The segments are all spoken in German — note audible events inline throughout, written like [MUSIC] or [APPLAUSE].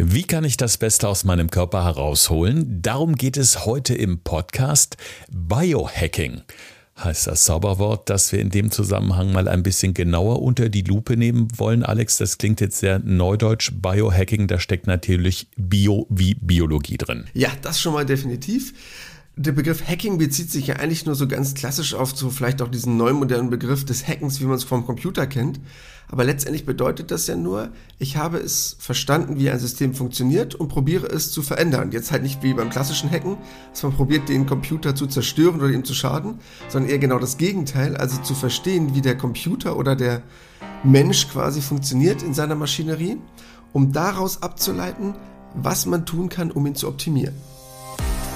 Wie kann ich das Beste aus meinem Körper herausholen? Darum geht es heute im Podcast Biohacking. Heißt das Zauberwort, das wir in dem Zusammenhang mal ein bisschen genauer unter die Lupe nehmen wollen. Alex, das klingt jetzt sehr neudeutsch. Biohacking, da steckt natürlich Bio wie Biologie drin. Ja, das schon mal definitiv der Begriff Hacking bezieht sich ja eigentlich nur so ganz klassisch auf so vielleicht auch diesen neumodernen Begriff des Hackens, wie man es vom Computer kennt. Aber letztendlich bedeutet das ja nur, ich habe es verstanden, wie ein System funktioniert und probiere es zu verändern. Jetzt halt nicht wie beim klassischen Hacken, dass man probiert, den Computer zu zerstören oder ihm zu schaden, sondern eher genau das Gegenteil, also zu verstehen, wie der Computer oder der Mensch quasi funktioniert in seiner Maschinerie, um daraus abzuleiten, was man tun kann, um ihn zu optimieren.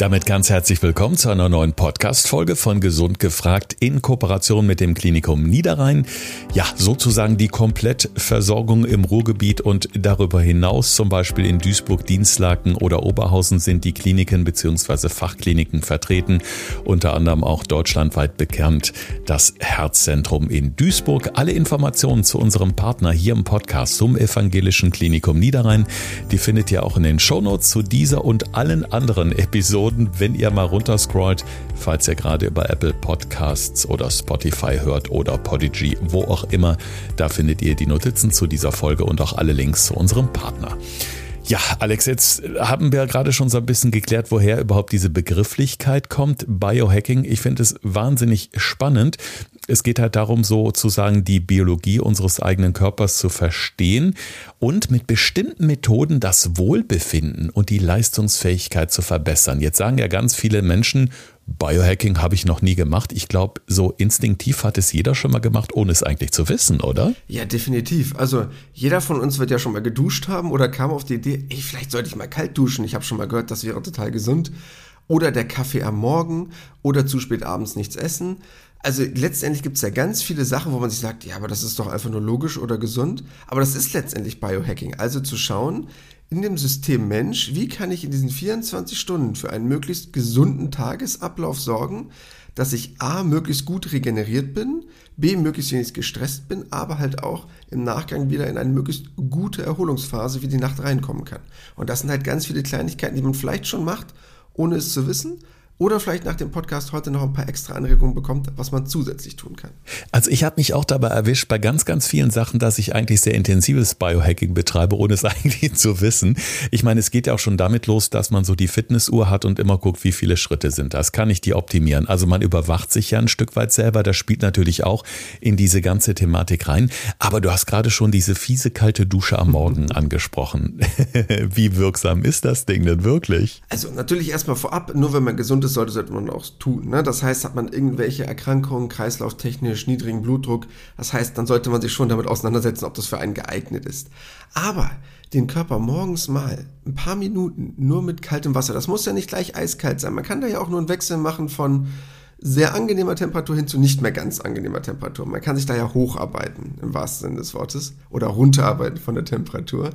Damit ganz herzlich willkommen zu einer neuen Podcast-Folge von Gesund gefragt in Kooperation mit dem Klinikum Niederrhein. Ja, sozusagen die Komplettversorgung im Ruhrgebiet und darüber hinaus, zum Beispiel in Duisburg, Dienstlaken oder Oberhausen sind die Kliniken bzw. Fachkliniken vertreten. Unter anderem auch deutschlandweit bekannt das Herzzentrum in Duisburg. Alle Informationen zu unserem Partner hier im Podcast zum Evangelischen Klinikum Niederrhein, die findet ihr auch in den Shownotes zu dieser und allen anderen Episoden Episoden, wenn ihr mal runterscrollt, falls ihr gerade über Apple Podcasts oder Spotify hört oder Podigy, wo auch immer. Da findet ihr die Notizen zu dieser Folge und auch alle Links zu unserem Partner. Ja, Alex, jetzt haben wir gerade schon so ein bisschen geklärt, woher überhaupt diese Begrifflichkeit kommt. Biohacking, ich finde es wahnsinnig spannend. Es geht halt darum, sozusagen die Biologie unseres eigenen Körpers zu verstehen und mit bestimmten Methoden das Wohlbefinden und die Leistungsfähigkeit zu verbessern. Jetzt sagen ja ganz viele Menschen, Biohacking habe ich noch nie gemacht. Ich glaube, so instinktiv hat es jeder schon mal gemacht, ohne es eigentlich zu wissen, oder? Ja, definitiv. Also jeder von uns wird ja schon mal geduscht haben oder kam auf die Idee, ey, vielleicht sollte ich mal kalt duschen. Ich habe schon mal gehört, das wäre total gesund. Oder der Kaffee am Morgen oder zu spät abends nichts essen. Also letztendlich gibt es ja ganz viele Sachen, wo man sich sagt, ja, aber das ist doch einfach nur logisch oder gesund. Aber das ist letztendlich Biohacking. Also zu schauen, in dem System Mensch, wie kann ich in diesen 24 Stunden für einen möglichst gesunden Tagesablauf sorgen, dass ich A, möglichst gut regeneriert bin, B, möglichst wenig gestresst bin, aber halt auch im Nachgang wieder in eine möglichst gute Erholungsphase wie die Nacht reinkommen kann. Und das sind halt ganz viele Kleinigkeiten, die man vielleicht schon macht, ohne es zu wissen, oder vielleicht nach dem Podcast heute noch ein paar extra Anregungen bekommt, was man zusätzlich tun kann. Also ich habe mich auch dabei erwischt bei ganz, ganz vielen Sachen, dass ich eigentlich sehr intensives Biohacking betreibe, ohne es [LAUGHS] eigentlich zu wissen. Ich meine, es geht ja auch schon damit los, dass man so die Fitnessuhr hat und immer guckt, wie viele Schritte sind das. Kann ich die optimieren? Also man überwacht sich ja ein Stück weit selber. Das spielt natürlich auch in diese ganze Thematik rein. Aber du hast gerade schon diese fiese kalte Dusche am Morgen [LAUGHS] angesprochen. [LAUGHS] wie wirksam ist das Ding denn wirklich? Also natürlich erstmal vorab, nur wenn man gesund das sollte, sollte man auch tun. Ne? Das heißt, hat man irgendwelche Erkrankungen, kreislauftechnisch, niedrigen Blutdruck, das heißt, dann sollte man sich schon damit auseinandersetzen, ob das für einen geeignet ist. Aber den Körper morgens mal ein paar Minuten nur mit kaltem Wasser, das muss ja nicht gleich eiskalt sein. Man kann da ja auch nur einen Wechsel machen von sehr angenehmer Temperatur hin zu nicht mehr ganz angenehmer Temperatur. Man kann sich da ja hocharbeiten, im wahrsten Sinne des Wortes, oder runterarbeiten von der Temperatur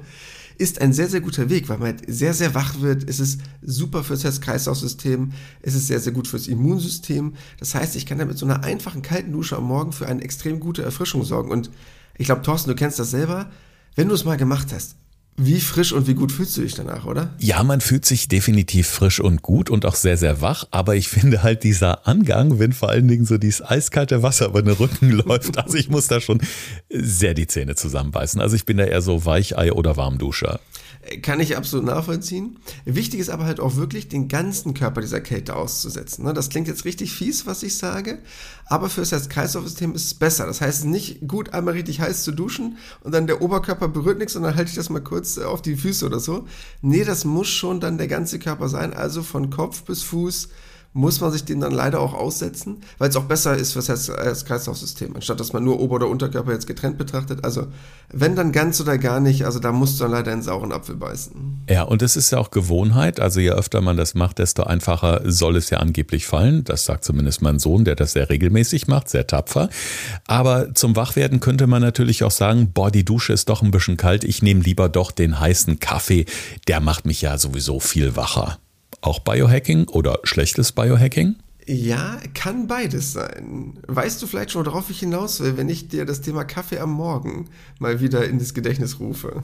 ist ein sehr, sehr guter Weg, weil man halt sehr, sehr wach wird. Es ist super fürs Herz-Kreislauf-System. Es ist sehr, sehr gut fürs Immunsystem. Das heißt, ich kann damit so einer einfachen kalten Dusche am Morgen für eine extrem gute Erfrischung sorgen. Und ich glaube, Thorsten, du kennst das selber. Wenn du es mal gemacht hast, wie frisch und wie gut fühlst du dich danach, oder? Ja, man fühlt sich definitiv frisch und gut und auch sehr, sehr wach. Aber ich finde halt dieser Angang, wenn vor allen Dingen so dieses eiskalte Wasser über den Rücken [LAUGHS] läuft, also ich muss da schon sehr die Zähne zusammenbeißen. Also ich bin da eher so Weichei oder Warmduscher. Kann ich absolut nachvollziehen. Wichtig ist aber halt auch wirklich, den ganzen Körper dieser Kälte auszusetzen. Ne? Das klingt jetzt richtig fies, was ich sage, aber für das Herz-Kreislauf-System ist es besser. Das heißt nicht gut einmal richtig heiß zu duschen und dann der Oberkörper berührt nichts und dann halte ich das mal kurz äh, auf die Füße oder so. Nee, das muss schon dann der ganze Körper sein, also von Kopf bis Fuß muss man sich dem dann leider auch aussetzen, weil es auch besser ist fürs Herz-Kreislauf-System, anstatt dass man nur Ober- oder Unterkörper jetzt getrennt betrachtet. Also wenn dann ganz oder gar nicht, also da musst du dann leider einen sauren Apfel beißen. Ja, und es ist ja auch Gewohnheit. Also je öfter man das macht, desto einfacher soll es ja angeblich fallen. Das sagt zumindest mein Sohn, der das sehr regelmäßig macht, sehr tapfer. Aber zum Wachwerden könnte man natürlich auch sagen, boah, die Dusche ist doch ein bisschen kalt. Ich nehme lieber doch den heißen Kaffee. Der macht mich ja sowieso viel wacher. Auch Biohacking oder schlechtes Biohacking? Ja, kann beides sein. Weißt du vielleicht schon, worauf ich hinaus will, wenn ich dir das Thema Kaffee am Morgen mal wieder in das Gedächtnis rufe?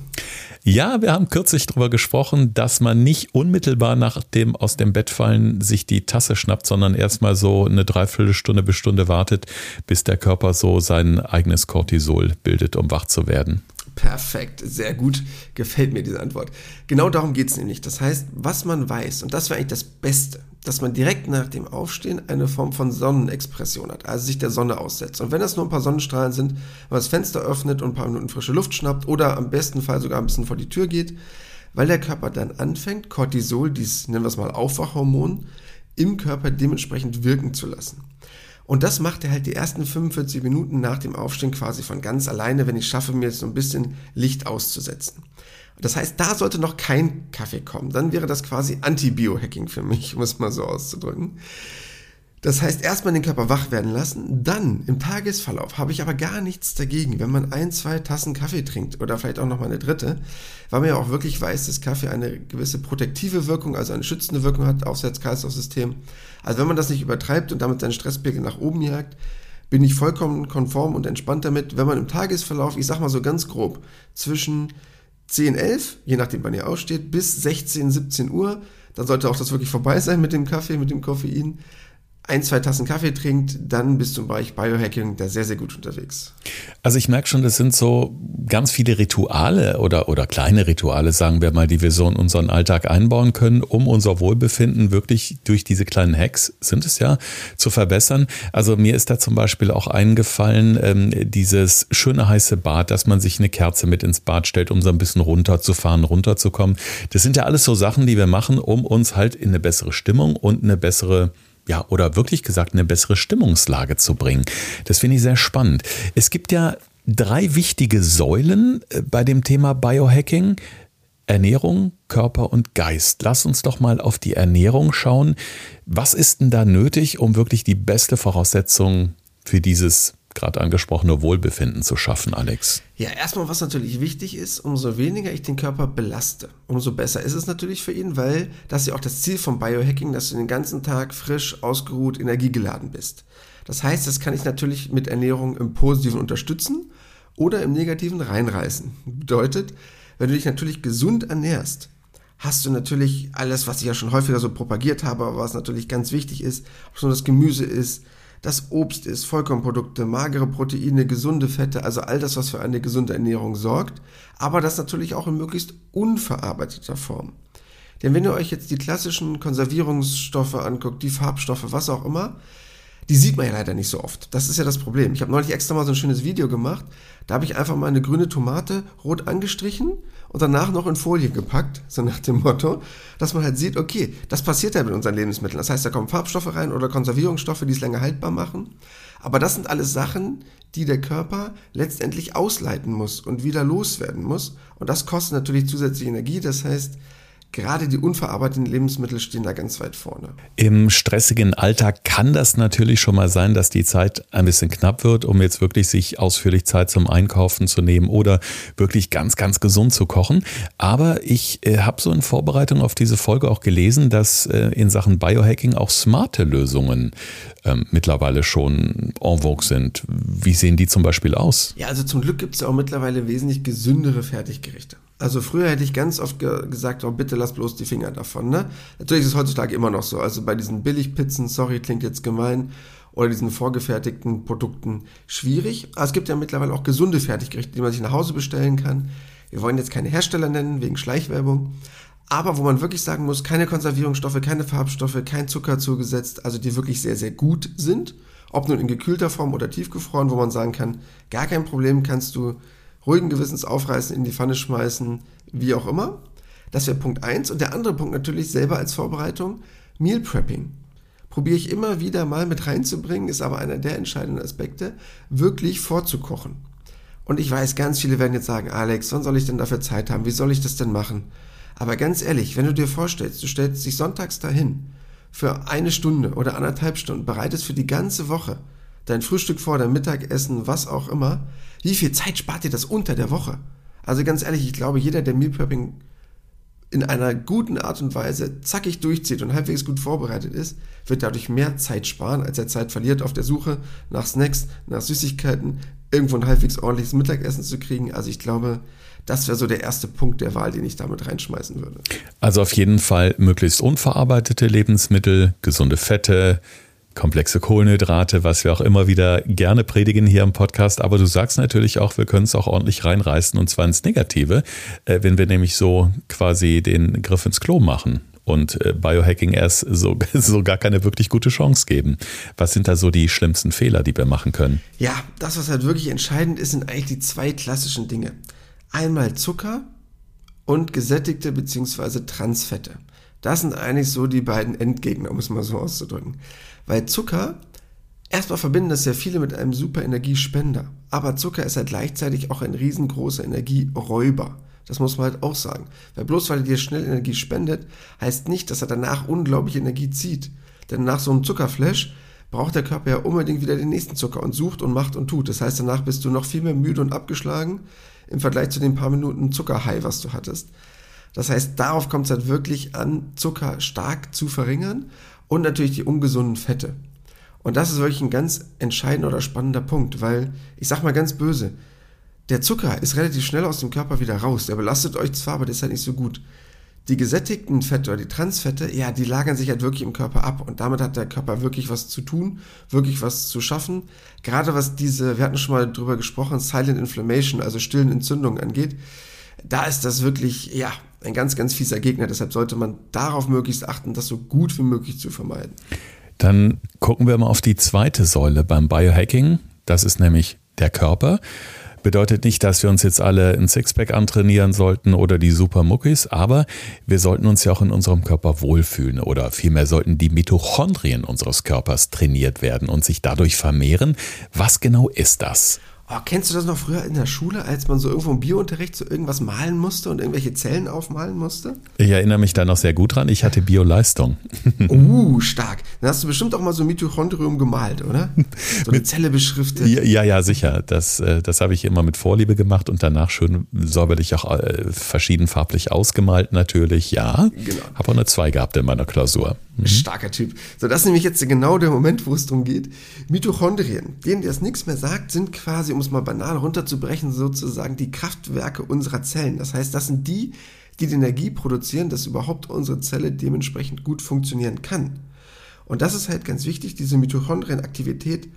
Ja, wir haben kürzlich darüber gesprochen, dass man nicht unmittelbar nach dem aus dem Bett fallen sich die Tasse schnappt, sondern erstmal so eine Dreiviertelstunde bis Stunde wartet, bis der Körper so sein eigenes Cortisol bildet, um wach zu werden. Perfekt, sehr gut, gefällt mir diese Antwort. Genau darum geht es nämlich. Das heißt, was man weiß, und das wäre eigentlich das Beste, dass man direkt nach dem Aufstehen eine Form von Sonnenexpression hat, also sich der Sonne aussetzt. Und wenn das nur ein paar Sonnenstrahlen sind, man das Fenster öffnet und ein paar Minuten frische Luft schnappt oder am besten Fall sogar ein bisschen vor die Tür geht, weil der Körper dann anfängt, Cortisol, dieses nennen wir es mal Aufwachhormon, im Körper dementsprechend wirken zu lassen. Und das macht er halt die ersten 45 Minuten nach dem Aufstehen quasi von ganz alleine, wenn ich schaffe, mir jetzt so ein bisschen Licht auszusetzen. Das heißt, da sollte noch kein Kaffee kommen. Dann wäre das quasi Anti-Biohacking für mich, um es mal so auszudrücken. Das heißt, erstmal den Körper wach werden lassen, dann im Tagesverlauf habe ich aber gar nichts dagegen, wenn man ein, zwei Tassen Kaffee trinkt oder vielleicht auch noch mal eine dritte, weil man ja auch wirklich weiß, dass Kaffee eine gewisse protektive Wirkung, also eine schützende Wirkung hat aufs Herz-Kreislauf-System. Also wenn man das nicht übertreibt und damit seinen Stresspegel nach oben jagt, bin ich vollkommen konform und entspannt damit, wenn man im Tagesverlauf, ich sag mal so ganz grob, zwischen 10, 11, je nachdem wann ihr aussteht, bis 16, 17 Uhr, dann sollte auch das wirklich vorbei sein mit dem Kaffee, mit dem Koffein, ein, zwei Tassen Kaffee trinkt, dann bist du im Bereich Biohacking da sehr, sehr gut unterwegs. Also ich merke schon, das sind so ganz viele Rituale oder, oder kleine Rituale, sagen wir mal, die wir so in unseren Alltag einbauen können, um unser Wohlbefinden wirklich durch diese kleinen Hacks, sind es ja, zu verbessern. Also mir ist da zum Beispiel auch eingefallen, ähm, dieses schöne heiße Bad, dass man sich eine Kerze mit ins Bad stellt, um so ein bisschen runterzufahren, runterzukommen. Das sind ja alles so Sachen, die wir machen, um uns halt in eine bessere Stimmung und eine bessere ja, oder wirklich gesagt, eine bessere Stimmungslage zu bringen. Das finde ich sehr spannend. Es gibt ja drei wichtige Säulen äh, bei dem Thema Biohacking. Ernährung, Körper und Geist. Lass uns doch mal auf die Ernährung schauen. Was ist denn da nötig, um wirklich die beste Voraussetzung für dieses gerade angesprochene Wohlbefinden zu schaffen, Alex? Ja, erstmal, was natürlich wichtig ist, umso weniger ich den Körper belaste, umso besser ist es natürlich für ihn, weil das ist ja auch das Ziel vom Biohacking, dass du den ganzen Tag frisch, ausgeruht, energiegeladen bist. Das heißt, das kann ich natürlich mit Ernährung im Positiven unterstützen oder im Negativen reinreißen. Bedeutet, wenn du dich natürlich gesund ernährst, hast du natürlich alles, was ich ja schon häufiger so propagiert habe, aber was natürlich ganz wichtig ist, ob es nur das Gemüse ist, das Obst ist, Vollkornprodukte, magere Proteine, gesunde Fette, also all das, was für eine gesunde Ernährung sorgt, aber das natürlich auch in möglichst unverarbeiteter Form. Denn wenn ihr euch jetzt die klassischen Konservierungsstoffe anguckt, die Farbstoffe, was auch immer, die sieht man ja leider nicht so oft. Das ist ja das Problem. Ich habe neulich extra mal so ein schönes Video gemacht. Da habe ich einfach mal eine grüne Tomate rot angestrichen und danach noch in Folie gepackt, so nach dem Motto, dass man halt sieht, okay, das passiert ja mit unseren Lebensmitteln. Das heißt, da kommen Farbstoffe rein oder Konservierungsstoffe, die es länger haltbar machen. Aber das sind alles Sachen, die der Körper letztendlich ausleiten muss und wieder loswerden muss. Und das kostet natürlich zusätzliche Energie. Das heißt, Gerade die unverarbeiteten Lebensmittel stehen da ganz weit vorne. Im stressigen Alltag kann das natürlich schon mal sein, dass die Zeit ein bisschen knapp wird, um jetzt wirklich sich ausführlich Zeit zum Einkaufen zu nehmen oder wirklich ganz, ganz gesund zu kochen. Aber ich äh, habe so in Vorbereitung auf diese Folge auch gelesen, dass äh, in Sachen Biohacking auch smarte Lösungen ähm, mittlerweile schon en vogue sind. Wie sehen die zum Beispiel aus? Ja, also zum Glück gibt es ja auch mittlerweile wesentlich gesündere Fertiggerichte. Also früher hätte ich ganz oft ge gesagt, oh bitte lass bloß die Finger davon. Ne? Natürlich ist es heutzutage immer noch so. Also bei diesen Billigpizzen, sorry, klingt jetzt gemein, oder diesen vorgefertigten Produkten schwierig. Aber es gibt ja mittlerweile auch gesunde Fertiggerichte, die man sich nach Hause bestellen kann. Wir wollen jetzt keine Hersteller nennen, wegen Schleichwerbung. Aber wo man wirklich sagen muss, keine Konservierungsstoffe, keine Farbstoffe, kein Zucker zugesetzt, also die wirklich sehr, sehr gut sind. Ob nun in gekühlter Form oder tiefgefroren, wo man sagen kann, gar kein Problem, kannst du ruhigen Gewissens aufreißen, in die Pfanne schmeißen, wie auch immer. Das wäre Punkt 1. Und der andere Punkt natürlich selber als Vorbereitung, Meal Prepping. Probiere ich immer wieder mal mit reinzubringen, ist aber einer der entscheidenden Aspekte, wirklich vorzukochen. Und ich weiß, ganz viele werden jetzt sagen, Alex, wann soll ich denn dafür Zeit haben? Wie soll ich das denn machen? Aber ganz ehrlich, wenn du dir vorstellst, du stellst dich sonntags dahin für eine Stunde oder anderthalb Stunden, bereitest für die ganze Woche dein Frühstück vor, dein Mittagessen, was auch immer, wie viel Zeit spart dir das unter der Woche? Also ganz ehrlich, ich glaube, jeder, der Meal Prepping in einer guten Art und Weise zackig durchzieht und halbwegs gut vorbereitet ist, wird dadurch mehr Zeit sparen, als er Zeit verliert auf der Suche nach Snacks, nach Süßigkeiten, irgendwo ein halbwegs ordentliches Mittagessen zu kriegen. Also ich glaube, das wäre so der erste Punkt der Wahl, den ich damit reinschmeißen würde. Also auf jeden Fall möglichst unverarbeitete Lebensmittel, gesunde Fette, komplexe Kohlenhydrate, was wir auch immer wieder gerne predigen hier im Podcast. Aber du sagst natürlich auch, wir können es auch ordentlich reinreißen und zwar ins Negative, äh, wenn wir nämlich so quasi den Griff ins Klo machen und äh, Biohacking erst so, [LAUGHS] so gar keine wirklich gute Chance geben. Was sind da so die schlimmsten Fehler, die wir machen können? Ja, das, was halt wirklich entscheidend ist, sind eigentlich die zwei klassischen Dinge. Einmal Zucker und gesättigte bzw. Transfette. Das sind eigentlich so die beiden Endgegner, um es mal so auszudrücken. Weil Zucker, erstmal verbinden das ja viele mit einem super Energiespender. Aber Zucker ist halt gleichzeitig auch ein riesengroßer Energieräuber. Das muss man halt auch sagen. Weil bloß weil er dir schnell Energie spendet, heißt nicht, dass er danach unglaublich Energie zieht. Denn nach so einem Zuckerflash braucht der Körper ja unbedingt wieder den nächsten Zucker und sucht und macht und tut. Das heißt, danach bist du noch viel mehr müde und abgeschlagen im Vergleich zu den paar Minuten Zuckerhigh, was du hattest. Das heißt, darauf kommt es halt wirklich an, Zucker stark zu verringern und natürlich die ungesunden Fette. Und das ist wirklich ein ganz entscheidender oder spannender Punkt, weil ich sag mal ganz böse, der Zucker ist relativ schnell aus dem Körper wieder raus. Der belastet euch zwar, aber der ist halt nicht so gut. Die gesättigten Fette oder die Transfette, ja, die lagern sich halt wirklich im Körper ab und damit hat der Körper wirklich was zu tun, wirklich was zu schaffen. Gerade was diese, wir hatten schon mal drüber gesprochen, Silent Inflammation, also stillen Entzündungen angeht, da ist das wirklich, ja, ein ganz, ganz fieser Gegner. Deshalb sollte man darauf möglichst achten, das so gut wie möglich zu vermeiden. Dann gucken wir mal auf die zweite Säule beim Biohacking. Das ist nämlich der Körper. Bedeutet nicht, dass wir uns jetzt alle ein Sixpack antrainieren sollten oder die Supermuckis, aber wir sollten uns ja auch in unserem Körper wohlfühlen oder vielmehr sollten die Mitochondrien unseres Körpers trainiert werden und sich dadurch vermehren. Was genau ist das? Oh, kennst du das noch früher in der Schule, als man so irgendwo im Biounterricht so irgendwas malen musste und irgendwelche Zellen aufmalen musste? Ich erinnere mich da noch sehr gut dran. Ich hatte Bioleistung. [LAUGHS] Uh, stark. Dann hast du bestimmt auch mal so ein Mitochondrium gemalt, oder? So eine Zelle beschriftet. Ja, ja, sicher. Das, äh, das habe ich immer mit Vorliebe gemacht und danach schön säuberlich auch äh, verschiedenfarblich ausgemalt natürlich. Ja, genau. habe auch eine 2 gehabt in meiner Klausur. Mhm. Starker Typ. So, das ist nämlich jetzt genau der Moment, wo es darum geht. Mitochondrien, denen das nichts mehr sagt, sind quasi, um es mal banal runterzubrechen, sozusagen die Kraftwerke unserer Zellen. Das heißt, das sind die, die die Energie produzieren, dass überhaupt unsere Zelle dementsprechend gut funktionieren kann. Und das ist halt ganz wichtig, diese Mitochondrienaktivität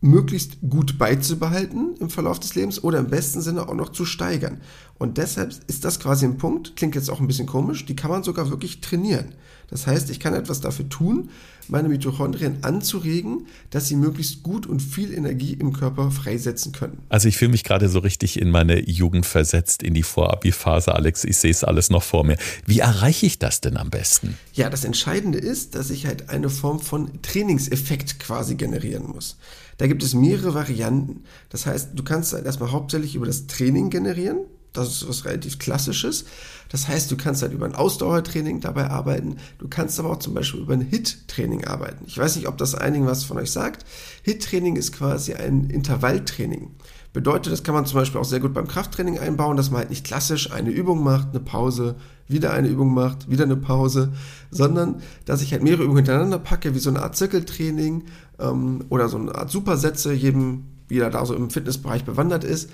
möglichst gut beizubehalten im Verlauf des Lebens oder im besten Sinne auch noch zu steigern. Und deshalb ist das quasi ein Punkt, klingt jetzt auch ein bisschen komisch, die kann man sogar wirklich trainieren. Das heißt, ich kann etwas dafür tun, meine Mitochondrien anzuregen, dass sie möglichst gut und viel Energie im Körper freisetzen können. Also ich fühle mich gerade so richtig in meine Jugend versetzt, in die Vorabi-Phase, Alex. Ich sehe es alles noch vor mir. Wie erreiche ich das denn am besten? Ja, das Entscheidende ist, dass ich halt eine Form von Trainingseffekt quasi generieren muss. Da gibt es mehrere Varianten. Das heißt, du kannst halt erstmal hauptsächlich über das Training generieren. Das ist was relativ Klassisches. Das heißt, du kannst halt über ein Ausdauertraining dabei arbeiten. Du kannst aber auch zum Beispiel über ein HIT-Training arbeiten. Ich weiß nicht, ob das einigen was von euch sagt. HIT-Training ist quasi ein Intervalltraining. Bedeutet, das kann man zum Beispiel auch sehr gut beim Krafttraining einbauen, dass man halt nicht klassisch eine Übung macht, eine Pause, wieder eine Übung macht, wieder eine Pause, sondern dass ich halt mehrere Übungen hintereinander packe, wie so eine Art Zirkeltraining ähm, oder so eine Art Supersätze, jedem, jeder da so im Fitnessbereich bewandert ist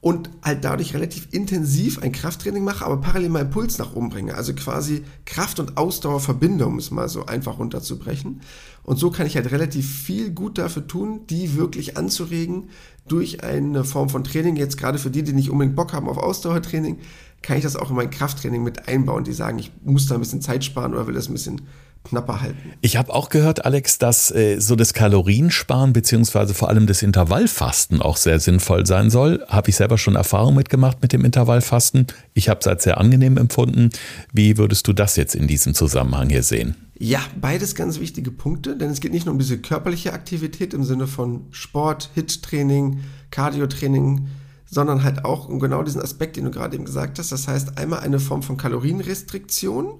und halt dadurch relativ intensiv ein Krafttraining mache, aber parallel meinen Puls nach oben bringe. Also quasi Kraft und Ausdauer verbinde, um es mal so einfach runterzubrechen. Und so kann ich halt relativ viel gut dafür tun, die wirklich anzuregen durch eine Form von Training. Jetzt gerade für die, die nicht unbedingt Bock haben auf Ausdauertraining, kann ich das auch in mein Krafttraining mit einbauen, die sagen, ich muss da ein bisschen Zeit sparen oder will das ein bisschen knapper halten. Ich habe auch gehört, Alex, dass äh, so das Kaloriensparen beziehungsweise vor allem das Intervallfasten auch sehr sinnvoll sein soll. Habe ich selber schon Erfahrung mitgemacht mit dem Intervallfasten. Ich habe es als sehr angenehm empfunden. Wie würdest du das jetzt in diesem Zusammenhang hier sehen? Ja, beides ganz wichtige Punkte, denn es geht nicht nur um diese körperliche Aktivität im Sinne von Sport, Hit-Training, Cardio-Training, sondern halt auch um genau diesen Aspekt, den du gerade eben gesagt hast. Das heißt einmal eine Form von Kalorienrestriktion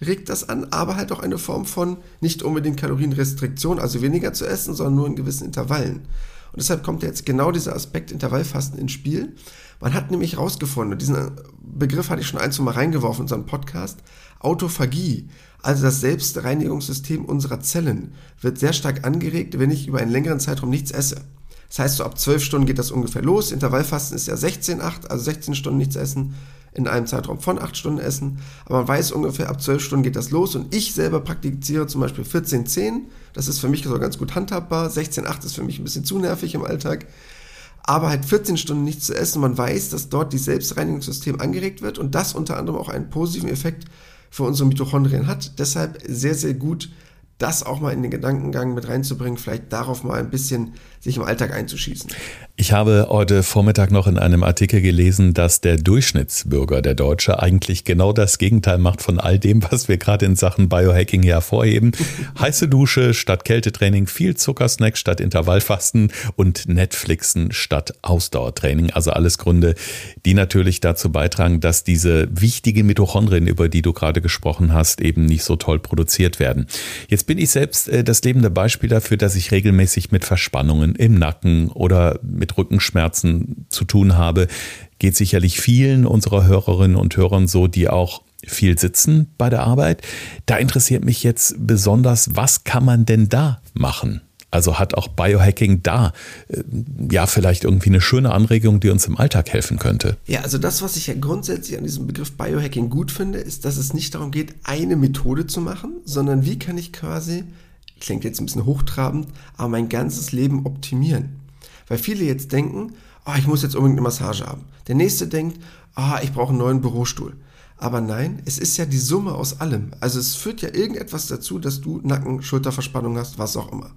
regt das an, aber halt auch eine Form von nicht unbedingt Kalorienrestriktion, also weniger zu essen, sondern nur in gewissen Intervallen. Und deshalb kommt jetzt genau dieser Aspekt Intervallfasten ins Spiel. Man hat nämlich herausgefunden, und diesen Begriff hatte ich schon ein, zwei Mal reingeworfen in unseren Podcast, Autophagie, also das Selbstreinigungssystem unserer Zellen, wird sehr stark angeregt, wenn ich über einen längeren Zeitraum nichts esse. Das heißt, so ab 12 Stunden geht das ungefähr los. Intervallfasten ist ja 16, 8, also 16 Stunden nichts essen, in einem Zeitraum von 8 Stunden essen. Aber man weiß ungefähr, ab 12 Stunden geht das los. Und ich selber praktiziere zum Beispiel 14, 10. Das ist für mich so ganz gut handhabbar. 16, 8 ist für mich ein bisschen zu nervig im Alltag. Aber halt 14 Stunden nichts zu essen. Man weiß, dass dort das Selbstreinigungssystem angeregt wird und das unter anderem auch einen positiven Effekt für unsere Mitochondrien hat. Deshalb sehr, sehr gut, das auch mal in den Gedankengang mit reinzubringen, vielleicht darauf mal ein bisschen sich im Alltag einzuschießen. Ich habe heute Vormittag noch in einem Artikel gelesen, dass der Durchschnittsbürger, der Deutsche, eigentlich genau das Gegenteil macht von all dem, was wir gerade in Sachen Biohacking hervorheben. [LAUGHS] Heiße Dusche statt Kältetraining, viel Zuckersnack statt Intervallfasten und Netflixen statt Ausdauertraining. Also alles Gründe, die natürlich dazu beitragen, dass diese wichtigen Mitochondrien, über die du gerade gesprochen hast, eben nicht so toll produziert werden. Jetzt bin ich selbst äh, das lebende Beispiel dafür, dass ich regelmäßig mit Verspannungen im Nacken oder mit Rückenschmerzen zu tun habe. Geht sicherlich vielen unserer Hörerinnen und Hörern so, die auch viel sitzen bei der Arbeit. Da interessiert mich jetzt besonders, was kann man denn da machen? Also hat auch Biohacking da äh, ja vielleicht irgendwie eine schöne Anregung, die uns im Alltag helfen könnte? Ja, also das, was ich ja grundsätzlich an diesem Begriff Biohacking gut finde, ist, dass es nicht darum geht, eine Methode zu machen, sondern wie kann ich quasi, klingt jetzt ein bisschen hochtrabend, aber mein ganzes Leben optimieren. Weil viele jetzt denken, oh, ich muss jetzt unbedingt eine Massage haben. Der nächste denkt, oh, ich brauche einen neuen Bürostuhl. Aber nein, es ist ja die Summe aus allem. Also es führt ja irgendetwas dazu, dass du Nacken, Schulterverspannung hast, was auch immer.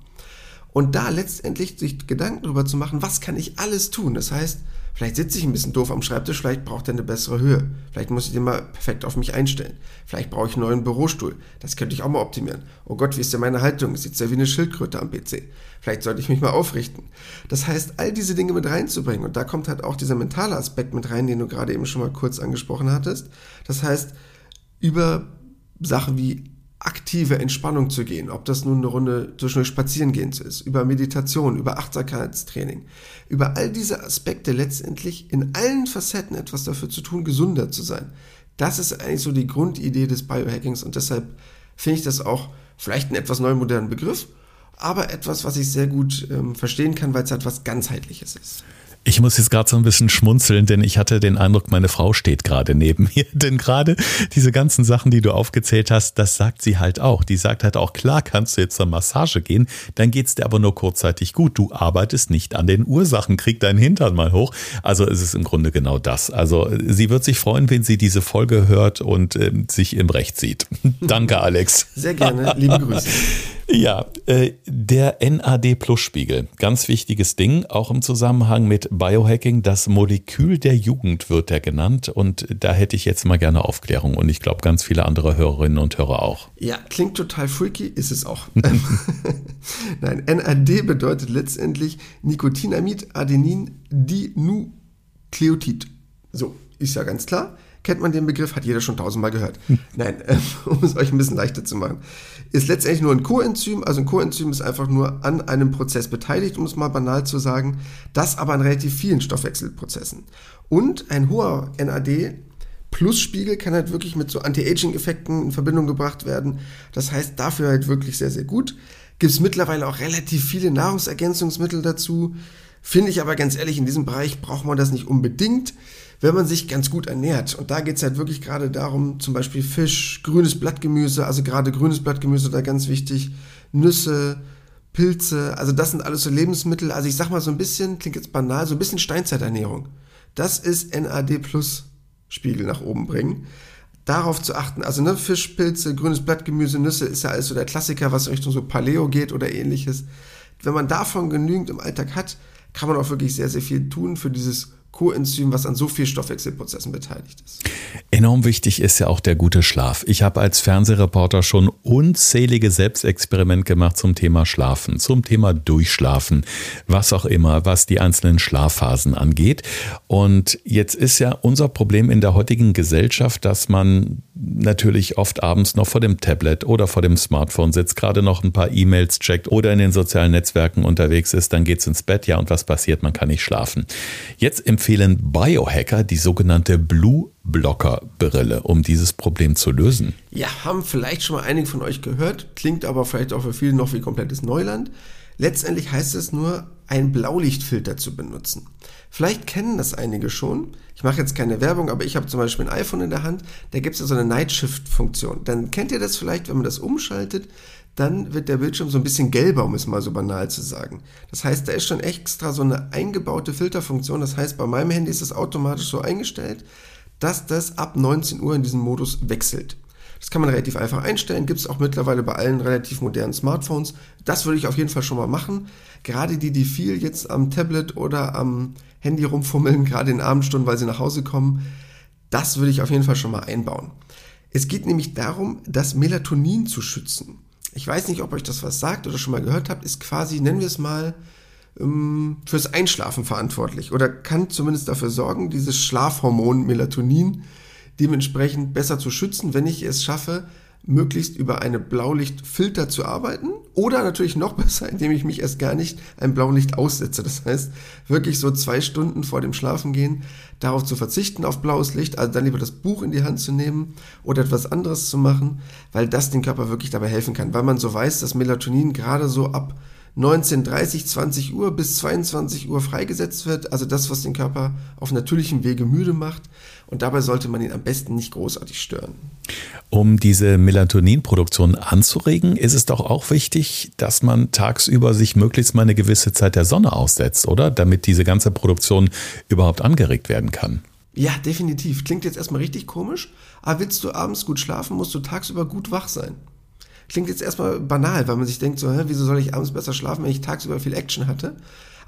Und da letztendlich sich Gedanken darüber zu machen, was kann ich alles tun? Das heißt, vielleicht sitze ich ein bisschen doof am Schreibtisch, vielleicht braucht er eine bessere Höhe. Vielleicht muss ich den mal perfekt auf mich einstellen. Vielleicht brauche ich einen neuen Bürostuhl. Das könnte ich auch mal optimieren. Oh Gott, wie ist denn meine Haltung? Ich sitze ja wie eine Schildkröte am PC. Vielleicht sollte ich mich mal aufrichten. Das heißt, all diese Dinge mit reinzubringen. Und da kommt halt auch dieser mentale Aspekt mit rein, den du gerade eben schon mal kurz angesprochen hattest. Das heißt, über Sachen wie aktive Entspannung zu gehen, ob das nun eine Runde zwischendurch spazieren gehen ist, über Meditation, über Achtsamkeitstraining, über all diese Aspekte letztendlich in allen Facetten etwas dafür zu tun, gesunder zu sein. Das ist eigentlich so die Grundidee des Biohackings und deshalb finde ich das auch vielleicht einen etwas neu modernen Begriff, aber etwas, was ich sehr gut ähm, verstehen kann, weil es halt was ganzheitliches ist. Ich muss jetzt gerade so ein bisschen schmunzeln, denn ich hatte den Eindruck, meine Frau steht gerade neben [LAUGHS] mir. Denn gerade diese ganzen Sachen, die du aufgezählt hast, das sagt sie halt auch. Die sagt halt auch, klar kannst du jetzt zur Massage gehen, dann geht's dir aber nur kurzzeitig gut. Du arbeitest nicht an den Ursachen, krieg deinen Hintern mal hoch. Also es ist im Grunde genau das. Also sie wird sich freuen, wenn sie diese Folge hört und äh, sich im Recht sieht. [LAUGHS] Danke, Alex. Sehr gerne. Liebe Grüße. [LAUGHS] Ja, äh, der NAD-Plus-Spiegel, ganz wichtiges Ding, auch im Zusammenhang mit Biohacking. Das Molekül der Jugend wird er genannt und da hätte ich jetzt mal gerne Aufklärung und ich glaube ganz viele andere Hörerinnen und Hörer auch. Ja, klingt total freaky, ist es auch. [LAUGHS] Nein, NAD bedeutet letztendlich Nikotinamid Adenin Dinukleotid. So, ist ja ganz klar. Kennt man den Begriff? Hat jeder schon tausendmal gehört. [LAUGHS] Nein, äh, [LAUGHS] um es euch ein bisschen leichter zu machen. Ist letztendlich nur ein Coenzym. Also ein Coenzym ist einfach nur an einem Prozess beteiligt, um es mal banal zu sagen. Das aber an relativ vielen Stoffwechselprozessen. Und ein hoher NAD Plusspiegel kann halt wirklich mit so Anti-Aging-Effekten in Verbindung gebracht werden. Das heißt, dafür halt wirklich sehr, sehr gut. Gibt es mittlerweile auch relativ viele Nahrungsergänzungsmittel dazu. Finde ich aber ganz ehrlich, in diesem Bereich braucht man das nicht unbedingt wenn man sich ganz gut ernährt. Und da geht es halt wirklich gerade darum, zum Beispiel Fisch, grünes Blattgemüse, also gerade grünes Blattgemüse da ganz wichtig, Nüsse, Pilze, also das sind alles so Lebensmittel. Also ich sag mal so ein bisschen, klingt jetzt banal, so ein bisschen Steinzeiternährung. Das ist NAD Plus Spiegel nach oben bringen. Darauf zu achten, also ne, Fisch, Pilze, grünes Blattgemüse, Nüsse ist ja alles so der Klassiker, was Richtung so Paleo geht oder ähnliches. Wenn man davon genügend im Alltag hat, kann man auch wirklich sehr, sehr viel tun für dieses Coenzym, was an so vielen Stoffwechselprozessen beteiligt ist. Enorm wichtig ist ja auch der gute Schlaf. Ich habe als Fernsehreporter schon unzählige Selbstexperimente gemacht zum Thema Schlafen, zum Thema Durchschlafen, was auch immer, was die einzelnen Schlafphasen angeht. Und jetzt ist ja unser Problem in der heutigen Gesellschaft, dass man natürlich oft abends noch vor dem Tablet oder vor dem Smartphone sitzt, gerade noch ein paar E-Mails checkt oder in den sozialen Netzwerken unterwegs ist, dann geht's ins Bett, ja, und was passiert? Man kann nicht schlafen. Jetzt empfehlen Biohacker die sogenannte Blue Blocker Brille, um dieses Problem zu lösen. Ja, haben vielleicht schon mal einige von euch gehört, klingt aber vielleicht auch für viele noch wie komplettes Neuland. Letztendlich heißt es nur, einen Blaulichtfilter zu benutzen. Vielleicht kennen das einige schon. Ich mache jetzt keine Werbung, aber ich habe zum Beispiel ein iPhone in der Hand, da gibt es so eine Night Shift Funktion. Dann kennt ihr das vielleicht, wenn man das umschaltet, dann wird der Bildschirm so ein bisschen gelber, um es mal so banal zu sagen. Das heißt, da ist schon extra so eine eingebaute Filterfunktion. Das heißt, bei meinem Handy ist es automatisch so eingestellt, dass das ab 19 Uhr in diesen Modus wechselt. Das kann man relativ einfach einstellen, gibt es auch mittlerweile bei allen relativ modernen Smartphones. Das würde ich auf jeden Fall schon mal machen. Gerade die, die viel jetzt am Tablet oder am Handy rumfummeln, [LAUGHS] gerade in Abendstunden, weil sie nach Hause kommen, das würde ich auf jeden Fall schon mal einbauen. Es geht nämlich darum, das Melatonin zu schützen. Ich weiß nicht, ob euch das was sagt oder schon mal gehört habt, ist quasi, nennen wir es mal, ähm, fürs Einschlafen verantwortlich oder kann zumindest dafür sorgen, dieses Schlafhormon Melatonin dementsprechend besser zu schützen, wenn ich es schaffe, möglichst über eine Blaulichtfilter zu arbeiten oder natürlich noch [LAUGHS] besser, indem ich mich erst gar nicht ein Blaulicht aussetze. Das heißt, wirklich so zwei Stunden vor dem Schlafengehen darauf zu verzichten auf blaues Licht, also dann lieber das Buch in die Hand zu nehmen oder etwas anderes zu machen, weil das den Körper wirklich dabei helfen kann, weil man so weiß, dass Melatonin gerade so ab 19.30, 20 Uhr bis 22 Uhr freigesetzt wird, also das, was den Körper auf natürlichem Wege müde macht. Und dabei sollte man ihn am besten nicht großartig stören. Um diese Melatoninproduktion anzuregen, ist es doch auch wichtig, dass man tagsüber sich möglichst mal eine gewisse Zeit der Sonne aussetzt, oder? Damit diese ganze Produktion überhaupt angeregt werden kann. Ja, definitiv. Klingt jetzt erstmal richtig komisch, aber willst du abends gut schlafen, musst du tagsüber gut wach sein. Klingt jetzt erstmal banal, weil man sich denkt, so, hä, wieso soll ich abends besser schlafen, wenn ich tagsüber viel Action hatte?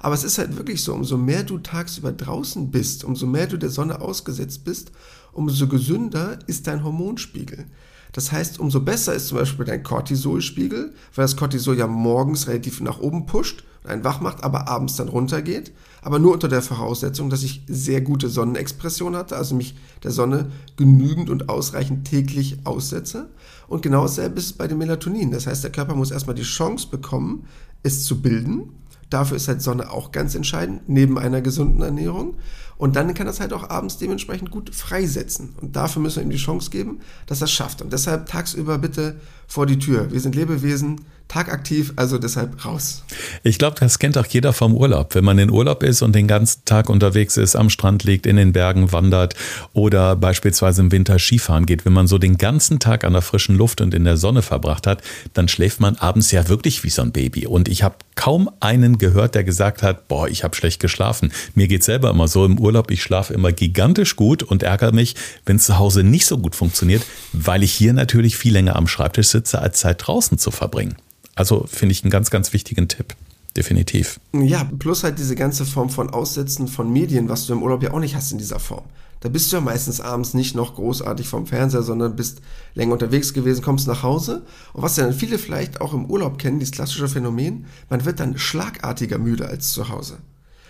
Aber es ist halt wirklich so, umso mehr du tagsüber draußen bist, umso mehr du der Sonne ausgesetzt bist, umso gesünder ist dein Hormonspiegel. Das heißt, umso besser ist zum Beispiel dein Cortisolspiegel, weil das Cortisol ja morgens relativ nach oben pusht und einen wach macht, aber abends dann runtergeht. Aber nur unter der Voraussetzung, dass ich sehr gute Sonnenexpression hatte, also mich der Sonne genügend und ausreichend täglich aussetze. Und genau dasselbe ist es bei dem Melatonin. Das heißt, der Körper muss erstmal die Chance bekommen, es zu bilden. Dafür ist halt Sonne auch ganz entscheidend, neben einer gesunden Ernährung. Und dann kann das halt auch abends dementsprechend gut freisetzen. Und dafür müssen wir ihm die Chance geben, dass er es schafft. Und deshalb tagsüber bitte vor die Tür. Wir sind Lebewesen, tagaktiv, also deshalb raus. Ich glaube, das kennt auch jeder vom Urlaub. Wenn man in Urlaub ist und den ganzen Tag unterwegs ist, am Strand liegt, in den Bergen wandert oder beispielsweise im Winter Skifahren geht, wenn man so den ganzen Tag an der frischen Luft und in der Sonne verbracht hat, dann schläft man abends ja wirklich wie so ein Baby. Und ich habe kaum einen gehört, der gesagt hat, boah, ich habe schlecht geschlafen. Mir geht selber immer so im Urlaub, ich schlafe immer gigantisch gut und ärgere mich, wenn es zu Hause nicht so gut funktioniert, weil ich hier natürlich viel länger am Schreibtisch sitze, als Zeit draußen zu verbringen. Also finde ich einen ganz, ganz wichtigen Tipp. Definitiv. Ja, plus halt diese ganze Form von Aussetzen von Medien, was du im Urlaub ja auch nicht hast in dieser Form. Da bist du ja meistens abends nicht noch großartig vom Fernseher, sondern bist länger unterwegs gewesen, kommst nach Hause. Und was ja dann viele vielleicht auch im Urlaub kennen, dieses klassische Phänomen, man wird dann schlagartiger müde als zu Hause.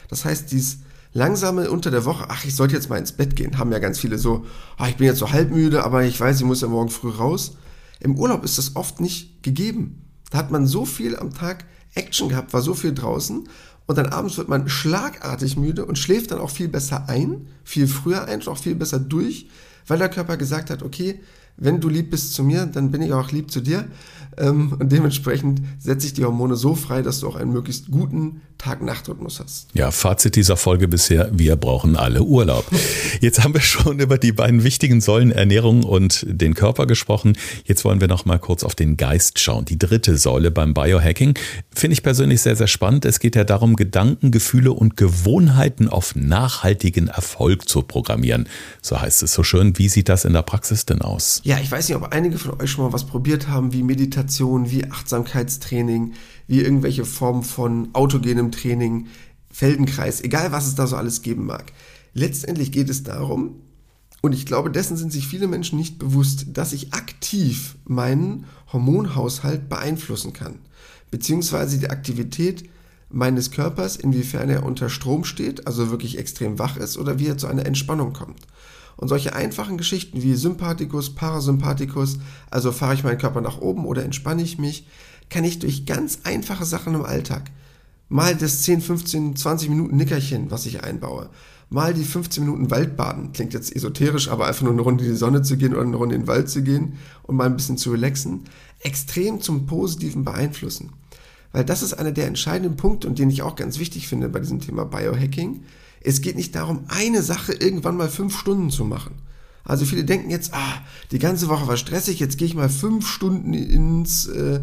Das heißt, dieses langsame unter der Woche, ach, ich sollte jetzt mal ins Bett gehen, haben ja ganz viele so, ach, ich bin jetzt so halb müde, aber ich weiß, ich muss ja morgen früh raus. Im Urlaub ist das oft nicht gegeben. Da hat man so viel am Tag Action gehabt, war so viel draußen und dann abends wird man schlagartig müde und schläft dann auch viel besser ein, viel früher ein, auch viel besser durch, weil der Körper gesagt hat, okay, wenn du lieb bist zu mir, dann bin ich auch lieb zu dir. Ähm, und dementsprechend setze ich die Hormone so frei, dass du auch einen möglichst guten Tag-Nacht-Rhythmus hast. Ja, Fazit dieser Folge bisher, wir brauchen alle Urlaub. Jetzt haben wir schon über die beiden wichtigen Säulen Ernährung und den Körper gesprochen. Jetzt wollen wir noch mal kurz auf den Geist schauen. Die dritte Säule beim Biohacking finde ich persönlich sehr, sehr spannend. Es geht ja darum, Gedanken, Gefühle und Gewohnheiten auf nachhaltigen Erfolg zu programmieren. So heißt es so schön. Wie sieht das in der Praxis denn aus? Ja, ich weiß nicht, ob einige von euch schon mal was probiert haben, wie Meditation, wie Achtsamkeitstraining, wie irgendwelche Formen von autogenem Training, Feldenkreis, egal was es da so alles geben mag. Letztendlich geht es darum, Und ich glaube, dessen sind sich viele Menschen nicht bewusst, dass ich aktiv meinen Hormonhaushalt beeinflussen kann. Beziehungsweise die Aktivität meines Körpers, inwiefern er unter Strom steht, also wirklich extrem wach ist oder wie er zu einer Entspannung kommt. Und solche einfachen Geschichten wie Sympathikus, Parasympathikus, also fahre ich meinen Körper nach oben oder entspanne ich mich, kann ich durch ganz einfache Sachen im Alltag, mal das 10, 15, 20 Minuten Nickerchen, was ich einbaue, mal die 15 Minuten Waldbaden, klingt jetzt esoterisch, aber einfach nur eine Runde in die Sonne zu gehen oder eine Runde in den Wald zu gehen und mal ein bisschen zu relaxen, extrem zum Positiven beeinflussen. Weil das ist einer der entscheidenden Punkte und den ich auch ganz wichtig finde bei diesem Thema Biohacking. Es geht nicht darum, eine Sache irgendwann mal fünf Stunden zu machen. Also viele denken jetzt, ah, die ganze Woche war stressig, jetzt gehe ich mal fünf Stunden ins äh,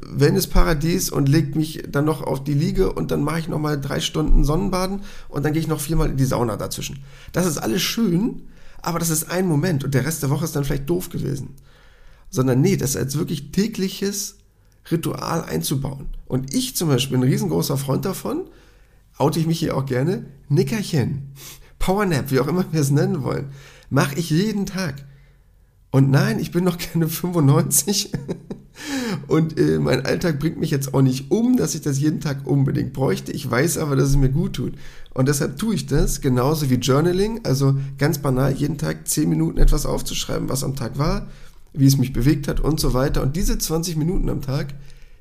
Wellnessparadies und leg mich dann noch auf die Liege und dann mache ich noch mal drei Stunden Sonnenbaden und dann gehe ich noch viermal in die Sauna dazwischen. Das ist alles schön, aber das ist ein Moment und der Rest der Woche ist dann vielleicht doof gewesen. Sondern nee, das als wirklich tägliches Ritual einzubauen. Und ich zum Beispiel bin ein riesengroßer Freund davon, oute ich mich hier auch gerne, Nickerchen, Powernap, wie auch immer wir es nennen wollen, mache ich jeden Tag. Und nein, ich bin noch [LAUGHS] keine 95 und äh, mein Alltag bringt mich jetzt auch nicht um, dass ich das jeden Tag unbedingt bräuchte. Ich weiß aber, dass es mir gut tut. Und deshalb tue ich das, genauso wie Journaling, also ganz banal, jeden Tag 10 Minuten etwas aufzuschreiben, was am Tag war, wie es mich bewegt hat und so weiter. Und diese 20 Minuten am Tag,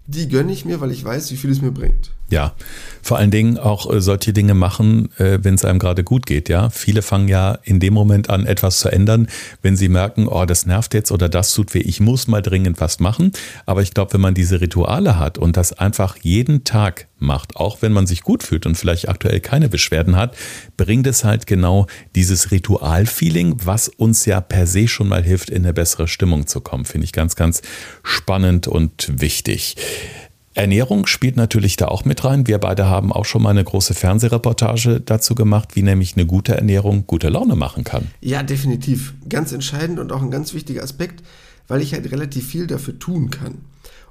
die gönne ich mir, weil ich weiß, wie viel es mir bringt. Ja, vor allen Dingen auch äh, solche Dinge machen, äh, wenn es einem gerade gut geht. Ja, viele fangen ja in dem Moment an, etwas zu ändern, wenn sie merken, oh, das nervt jetzt oder das tut weh. Ich muss mal dringend was machen. Aber ich glaube, wenn man diese Rituale hat und das einfach jeden Tag macht, auch wenn man sich gut fühlt und vielleicht aktuell keine Beschwerden hat, bringt es halt genau dieses Ritualfeeling, was uns ja per se schon mal hilft, in eine bessere Stimmung zu kommen. Finde ich ganz, ganz spannend und wichtig. Ernährung spielt natürlich da auch mit rein. Wir beide haben auch schon mal eine große Fernsehreportage dazu gemacht, wie nämlich eine gute Ernährung gute Laune machen kann. Ja, definitiv. Ganz entscheidend und auch ein ganz wichtiger Aspekt, weil ich halt relativ viel dafür tun kann.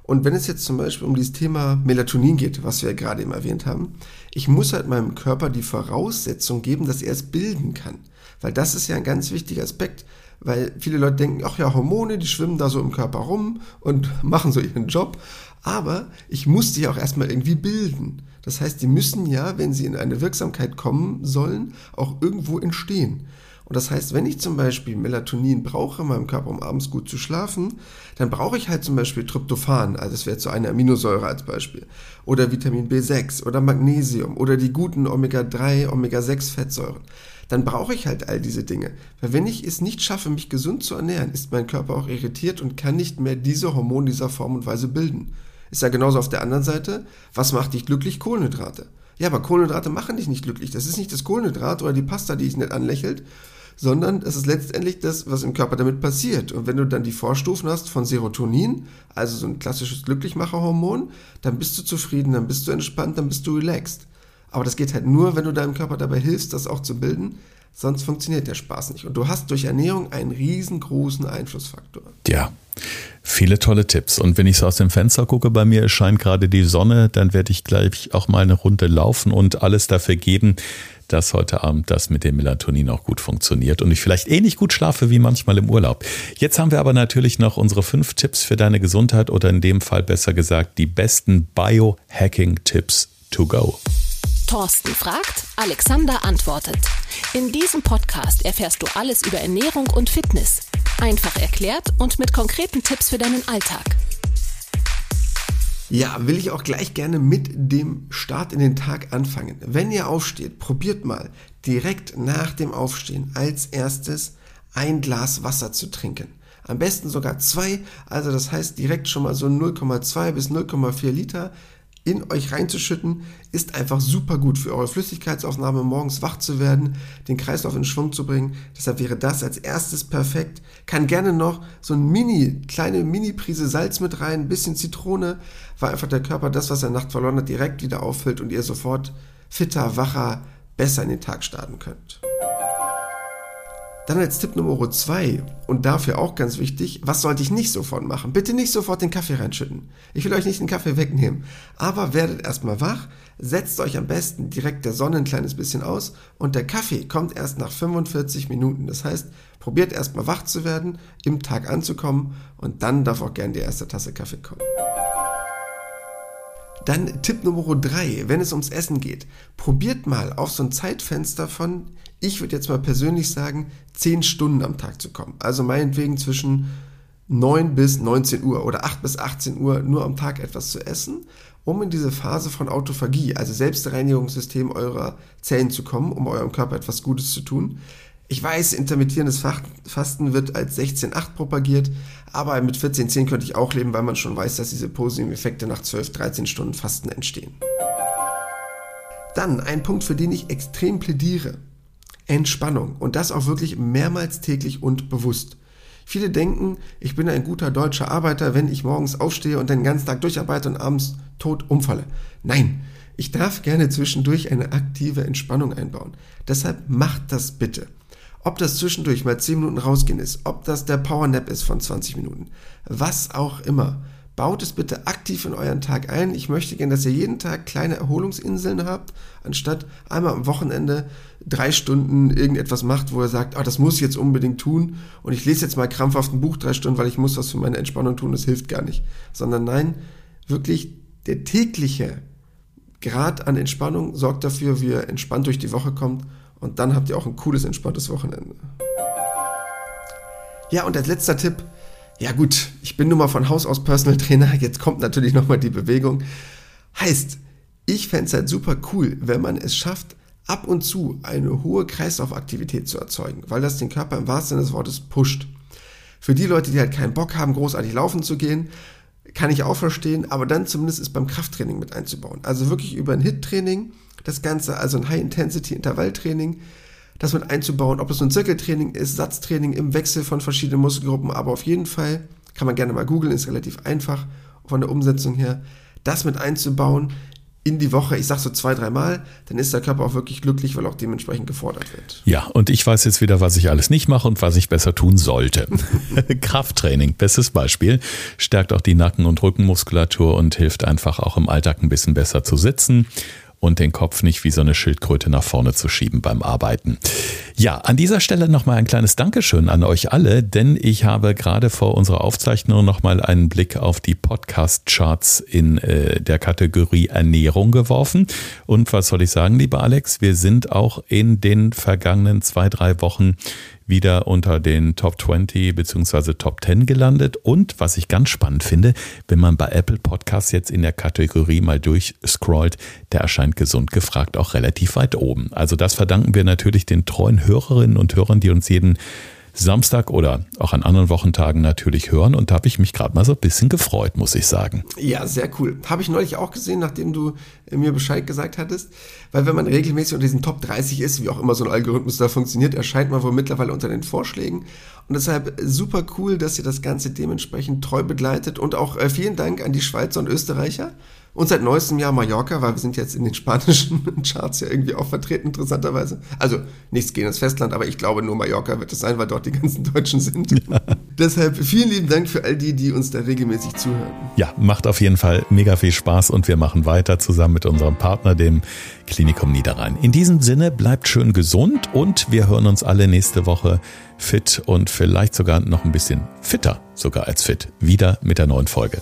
Und wenn es jetzt zum Beispiel um dieses Thema Melatonin geht, was wir ja gerade eben erwähnt haben, ich muss halt meinem Körper die Voraussetzung geben, dass er es bilden kann. Weil das ist ja ein ganz wichtiger Aspekt, weil viele Leute denken, ach ja, Hormone, die schwimmen da so im Körper rum und [LAUGHS] machen so ihren Job. Aber ich muss die auch erstmal irgendwie bilden. Das heißt, die müssen ja, wenn sie in eine Wirksamkeit kommen sollen, auch irgendwo entstehen. Und das heißt, wenn ich zum Beispiel Melatonin brauche in meinem Körper, um abends gut zu schlafen, dann brauche ich halt zum Beispiel Tryptophan, also das wäre so eine Aminosäure als Beispiel, oder Vitamin B6 oder Magnesium oder die guten Omega-3, Omega-6-Fettsäuren. Dann brauche ich halt all diese Dinge. Weil wenn ich es nicht schaffe, mich gesund zu ernähren, ist mein Körper auch irritiert und kann nicht mehr diese Hormone dieser Form und Weise bilden. Ist ja genauso auf der anderen Seite. Was macht dich glücklich? Kohlenhydrate. Ja, aber Kohlenhydrate machen dich nicht glücklich. Das ist nicht das Kohlenhydrat oder die Pasta, die dich nicht anlächelt, sondern es ist letztendlich das, was im Körper damit passiert. Und wenn du dann die Vorstufen hast von Serotonin, also so ein klassisches Glücklichmacherhormon, dann bist du zufrieden, dann bist du entspannt, dann bist du relaxed. Aber das geht halt nur, wenn du deinem Körper dabei hilfst, das auch zu bilden. Sonst funktioniert der Spaß nicht. Und du hast durch Ernährung einen riesengroßen Einflussfaktor. Ja, viele tolle Tipps. Und wenn ich so aus dem Fenster gucke, bei mir scheint gerade die Sonne, dann werde ich gleich auch mal eine Runde laufen und alles dafür geben, dass heute Abend das mit dem Melatonin auch gut funktioniert und ich vielleicht ähnlich gut schlafe wie manchmal im Urlaub. Jetzt haben wir aber natürlich noch unsere fünf Tipps für deine Gesundheit oder in dem Fall besser gesagt die besten Biohacking-Tipps to go. Thorsten fragt, Alexander antwortet. In diesem Podcast erfährst du alles über Ernährung und Fitness. Einfach erklärt und mit konkreten Tipps für deinen Alltag. Ja, will ich auch gleich gerne mit dem Start in den Tag anfangen. Wenn ihr aufsteht, probiert mal direkt nach dem Aufstehen als erstes ein Glas Wasser zu trinken. Am besten sogar zwei, also das heißt direkt schon mal so 0,2 bis 0,4 Liter in euch reinzuschütten, ist einfach super gut für eure Flüssigkeitsaufnahme, morgens wach zu werden, den Kreislauf in Schwung zu bringen. Deshalb wäre das als erstes perfekt. Kann gerne noch so ein mini, kleine Mini-Prise Salz mit rein, ein bisschen Zitrone, weil einfach der Körper das, was er Nacht verloren hat, direkt wieder auffüllt und ihr sofort fitter, wacher, besser in den Tag starten könnt. Dann als Tipp Nummer zwei und dafür auch ganz wichtig, was sollte ich nicht sofort machen? Bitte nicht sofort den Kaffee reinschütten. Ich will euch nicht den Kaffee wegnehmen, aber werdet erstmal wach, setzt euch am besten direkt der Sonne ein kleines bisschen aus und der Kaffee kommt erst nach 45 Minuten. Das heißt, probiert erstmal wach zu werden, im Tag anzukommen und dann darf auch gern die erste Tasse Kaffee kommen. Dann Tipp Nummer drei, wenn es ums Essen geht, probiert mal auf so ein Zeitfenster von ich würde jetzt mal persönlich sagen, 10 Stunden am Tag zu kommen. Also meinetwegen zwischen 9 bis 19 Uhr oder 8 bis 18 Uhr nur am Tag etwas zu essen, um in diese Phase von Autophagie, also Selbstreinigungssystem eurer Zellen zu kommen, um eurem Körper etwas Gutes zu tun. Ich weiß, intermittierendes Fasten wird als 16-8 propagiert, aber mit 14-10 könnte ich auch leben, weil man schon weiß, dass diese positiven Effekte nach 12, 13 Stunden Fasten entstehen. Dann ein Punkt, für den ich extrem plädiere. Entspannung und das auch wirklich mehrmals täglich und bewusst. Viele denken, ich bin ein guter deutscher Arbeiter, wenn ich morgens aufstehe und den ganzen Tag durcharbeite und abends tot umfalle. Nein, ich darf gerne zwischendurch eine aktive Entspannung einbauen. Deshalb macht das bitte. Ob das zwischendurch mal 10 Minuten rausgehen ist, ob das der Powernap ist von 20 Minuten, was auch immer. Baut es bitte aktiv in euren Tag ein. Ich möchte gerne, dass ihr jeden Tag kleine Erholungsinseln habt, anstatt einmal am Wochenende drei Stunden irgendetwas macht, wo ihr sagt, ah, das muss ich jetzt unbedingt tun und ich lese jetzt mal krampfhaft ein Buch drei Stunden, weil ich muss was für meine Entspannung tun, das hilft gar nicht. Sondern nein, wirklich der tägliche Grad an Entspannung sorgt dafür, wie ihr entspannt durch die Woche kommt und dann habt ihr auch ein cooles, entspanntes Wochenende. Ja, und als letzter Tipp, ja gut, ich bin nun mal von Haus aus Personal Trainer, jetzt kommt natürlich nochmal die Bewegung. Heißt, ich fände es halt super cool, wenn man es schafft, ab und zu eine hohe Kreislaufaktivität zu erzeugen, weil das den Körper im wahrsten Sinne des Wortes pusht. Für die Leute, die halt keinen Bock haben, großartig laufen zu gehen, kann ich auch verstehen, aber dann zumindest ist beim Krafttraining mit einzubauen. Also wirklich über ein HIT-Training, das Ganze, also ein High-Intensity-Intervalltraining, das mit einzubauen, ob es so ein Zirkeltraining ist, Satztraining im Wechsel von verschiedenen Muskelgruppen, aber auf jeden Fall kann man gerne mal googeln, ist relativ einfach von der Umsetzung her, das mit einzubauen in die Woche, ich sag so zwei, dreimal, dann ist der Körper auch wirklich glücklich, weil auch dementsprechend gefordert wird. Ja, und ich weiß jetzt wieder, was ich alles nicht mache und was ich besser tun sollte. [LAUGHS] Krafttraining, bestes Beispiel, stärkt auch die Nacken- und Rückenmuskulatur und hilft einfach auch im Alltag ein bisschen besser zu sitzen und den Kopf nicht wie so eine Schildkröte nach vorne zu schieben beim Arbeiten. Ja, an dieser Stelle nochmal ein kleines Dankeschön an euch alle, denn ich habe gerade vor unserer Aufzeichnung nochmal einen Blick auf die Podcast-Charts in äh, der Kategorie Ernährung geworfen. Und was soll ich sagen, lieber Alex? Wir sind auch in den vergangenen zwei, drei Wochen wieder unter den Top 20 bzw. Top 10 gelandet. Und was ich ganz spannend finde, wenn man bei Apple Podcasts jetzt in der Kategorie mal durchscrollt, der erscheint gesund gefragt auch relativ weit oben. Also das verdanken wir natürlich den treuen Hörerinnen und Hörern, die uns jeden Samstag oder auch an anderen Wochentagen natürlich hören. Und da habe ich mich gerade mal so ein bisschen gefreut, muss ich sagen. Ja, sehr cool. Habe ich neulich auch gesehen, nachdem du mir Bescheid gesagt hattest. Weil wenn man regelmäßig unter diesen Top 30 ist, wie auch immer so ein Algorithmus da funktioniert, erscheint man wohl mittlerweile unter den Vorschlägen. Und deshalb super cool, dass ihr das Ganze dementsprechend treu begleitet. Und auch äh, vielen Dank an die Schweizer und Österreicher und seit neuestem Jahr Mallorca, weil wir sind jetzt in den spanischen [LAUGHS] Charts ja irgendwie auch vertreten, interessanterweise. Also nichts gegen das Festland, aber ich glaube nur Mallorca wird es sein, weil dort die ganzen [LAUGHS] Deutschen sind. Ja. Deshalb vielen lieben Dank für all die, die uns da regelmäßig zuhören. Ja, macht auf jeden Fall mega viel Spaß und wir machen weiter zusammen mit unserem Partner, dem Klinikum Niederrhein. In diesem Sinne, bleibt schön gesund und wir hören uns alle nächste Woche fit und vielleicht sogar noch ein bisschen fitter, sogar als fit, wieder mit der neuen Folge.